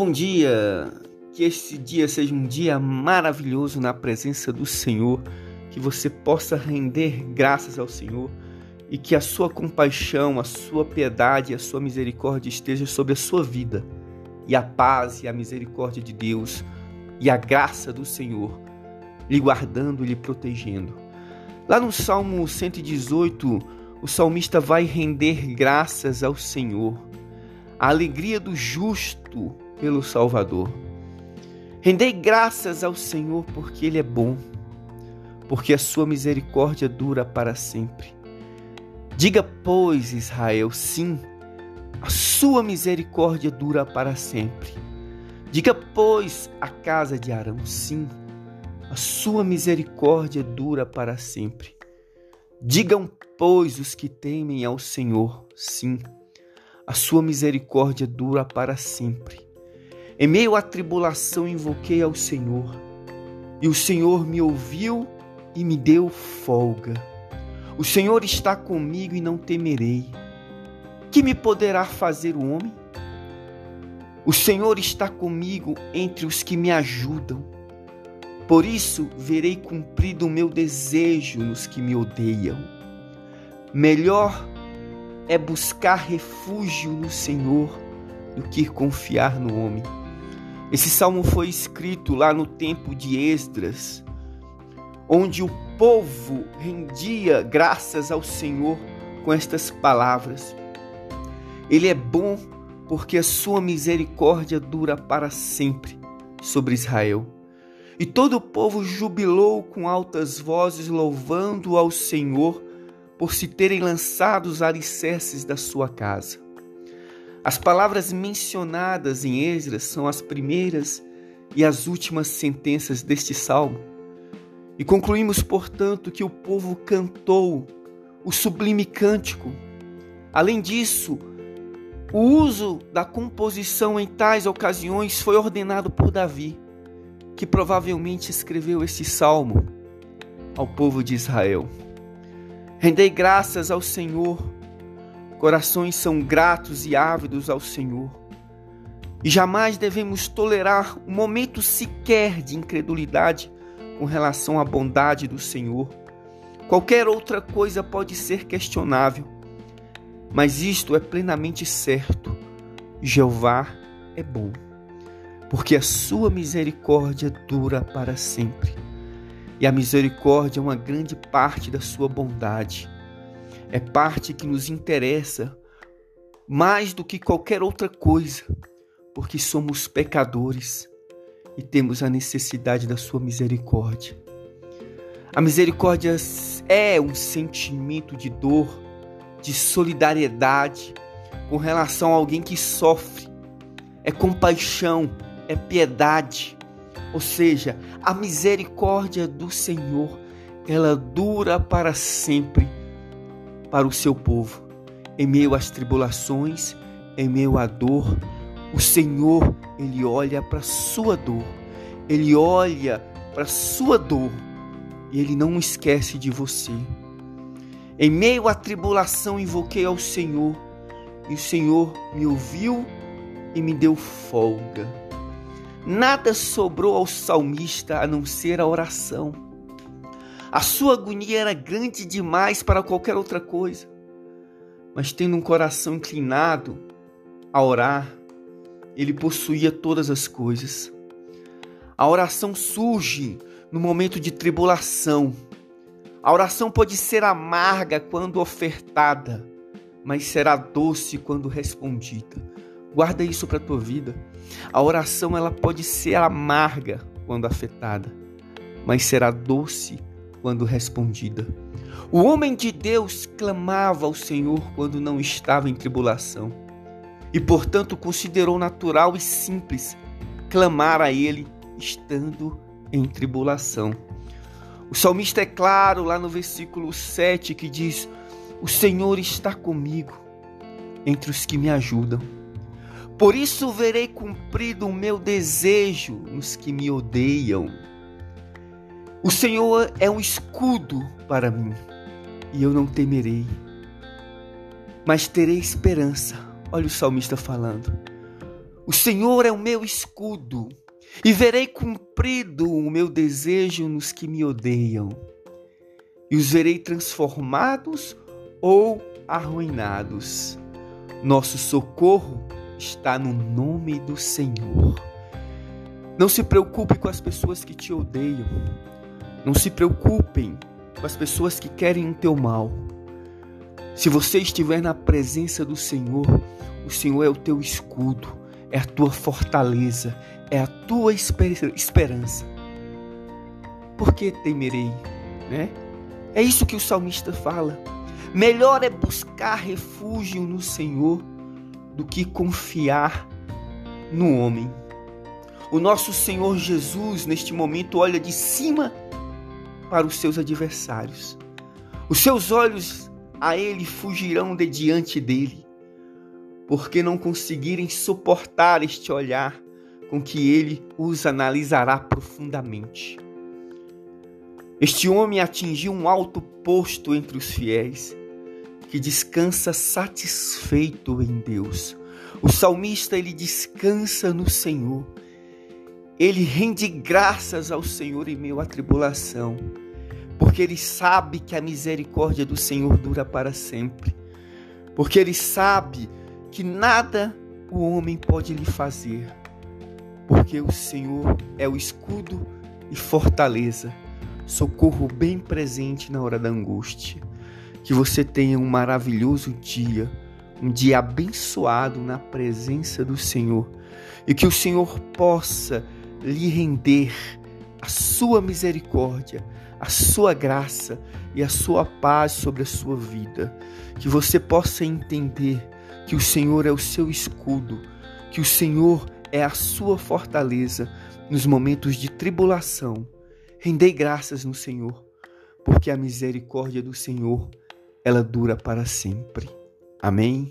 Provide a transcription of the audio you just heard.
Bom dia, que este dia seja um dia maravilhoso na presença do Senhor, que você possa render graças ao Senhor e que a sua compaixão, a sua piedade, a sua misericórdia esteja sobre a sua vida. E a paz e a misericórdia de Deus e a graça do Senhor lhe guardando e lhe protegendo. Lá no Salmo 118, o salmista vai render graças ao Senhor. A alegria do justo pelo Salvador. Rendei graças ao Senhor porque Ele é bom, porque a sua misericórdia dura para sempre. Diga, pois, Israel, sim, a sua misericórdia dura para sempre. Diga, pois, a casa de Arão, sim, a sua misericórdia dura para sempre. Digam, pois, os que temem ao Senhor, sim, a sua misericórdia dura para sempre. Em meio à tribulação invoquei ao Senhor, e o Senhor me ouviu e me deu folga. O Senhor está comigo e não temerei. Que me poderá fazer o homem? O Senhor está comigo entre os que me ajudam. Por isso verei cumprido o meu desejo nos que me odeiam. Melhor é buscar refúgio no Senhor do que confiar no homem. Esse salmo foi escrito lá no tempo de Esdras, onde o povo rendia graças ao Senhor com estas palavras. Ele é bom porque a sua misericórdia dura para sempre sobre Israel. E todo o povo jubilou com altas vozes, louvando ao Senhor por se terem lançado os alicerces da sua casa. As palavras mencionadas em Esdras são as primeiras e as últimas sentenças deste salmo. E concluímos, portanto, que o povo cantou o sublime cântico. Além disso, o uso da composição em tais ocasiões foi ordenado por Davi, que provavelmente escreveu esse salmo ao povo de Israel. Rendei graças ao Senhor Corações são gratos e ávidos ao Senhor. E jamais devemos tolerar um momento sequer de incredulidade com relação à bondade do Senhor. Qualquer outra coisa pode ser questionável, mas isto é plenamente certo: Jeová é bom, porque a sua misericórdia dura para sempre. E a misericórdia é uma grande parte da sua bondade é parte que nos interessa mais do que qualquer outra coisa, porque somos pecadores e temos a necessidade da Sua misericórdia. A misericórdia é um sentimento de dor, de solidariedade com relação a alguém que sofre, é compaixão, é piedade. Ou seja, a misericórdia do Senhor, ela dura para sempre para o seu povo. Em meio às tribulações, em meio à dor, o Senhor, ele olha para a sua dor. Ele olha para a sua dor e ele não esquece de você. Em meio à tribulação, invoquei ao Senhor e o Senhor me ouviu e me deu folga. Nada sobrou ao salmista a não ser a oração. A sua agonia era grande demais para qualquer outra coisa. Mas tendo um coração inclinado a orar, ele possuía todas as coisas. A oração surge no momento de tribulação. A oração pode ser amarga quando ofertada, mas será doce quando respondida. Guarda isso para a tua vida. A oração ela pode ser amarga quando afetada, mas será doce quando respondida. O homem de Deus clamava ao Senhor quando não estava em tribulação e, portanto, considerou natural e simples clamar a Ele estando em tribulação. O salmista é claro lá no versículo 7 que diz: O Senhor está comigo entre os que me ajudam. Por isso verei cumprido o meu desejo nos que me odeiam. O Senhor é um escudo para mim e eu não temerei, mas terei esperança. Olha o salmista falando. O Senhor é o meu escudo, e verei cumprido o meu desejo nos que me odeiam, e os verei transformados ou arruinados. Nosso socorro está no nome do Senhor. Não se preocupe com as pessoas que te odeiam. Não se preocupem com as pessoas que querem o teu mal. Se você estiver na presença do Senhor, o Senhor é o teu escudo, é a tua fortaleza, é a tua esperança. Por que temerei, né? É isso que o salmista fala. Melhor é buscar refúgio no Senhor do que confiar no homem. O nosso Senhor Jesus, neste momento, olha de cima para os seus adversários. Os seus olhos a ele fugirão de diante dele, porque não conseguirem suportar este olhar com que ele os analisará profundamente. Este homem atingiu um alto posto entre os fiéis, que descansa satisfeito em Deus. O salmista ele descansa no Senhor. Ele rende graças ao Senhor em meio à tribulação, porque ele sabe que a misericórdia do Senhor dura para sempre. Porque ele sabe que nada o homem pode lhe fazer, porque o Senhor é o escudo e fortaleza socorro bem presente na hora da angústia. Que você tenha um maravilhoso dia, um dia abençoado na presença do Senhor e que o Senhor possa lhe render a sua misericórdia, a sua graça e a sua paz sobre a sua vida. Que você possa entender que o Senhor é o seu escudo, que o Senhor é a sua fortaleza nos momentos de tribulação Rendei graças no Senhor, porque a misericórdia do Senhor, ela dura para sempre. Amém.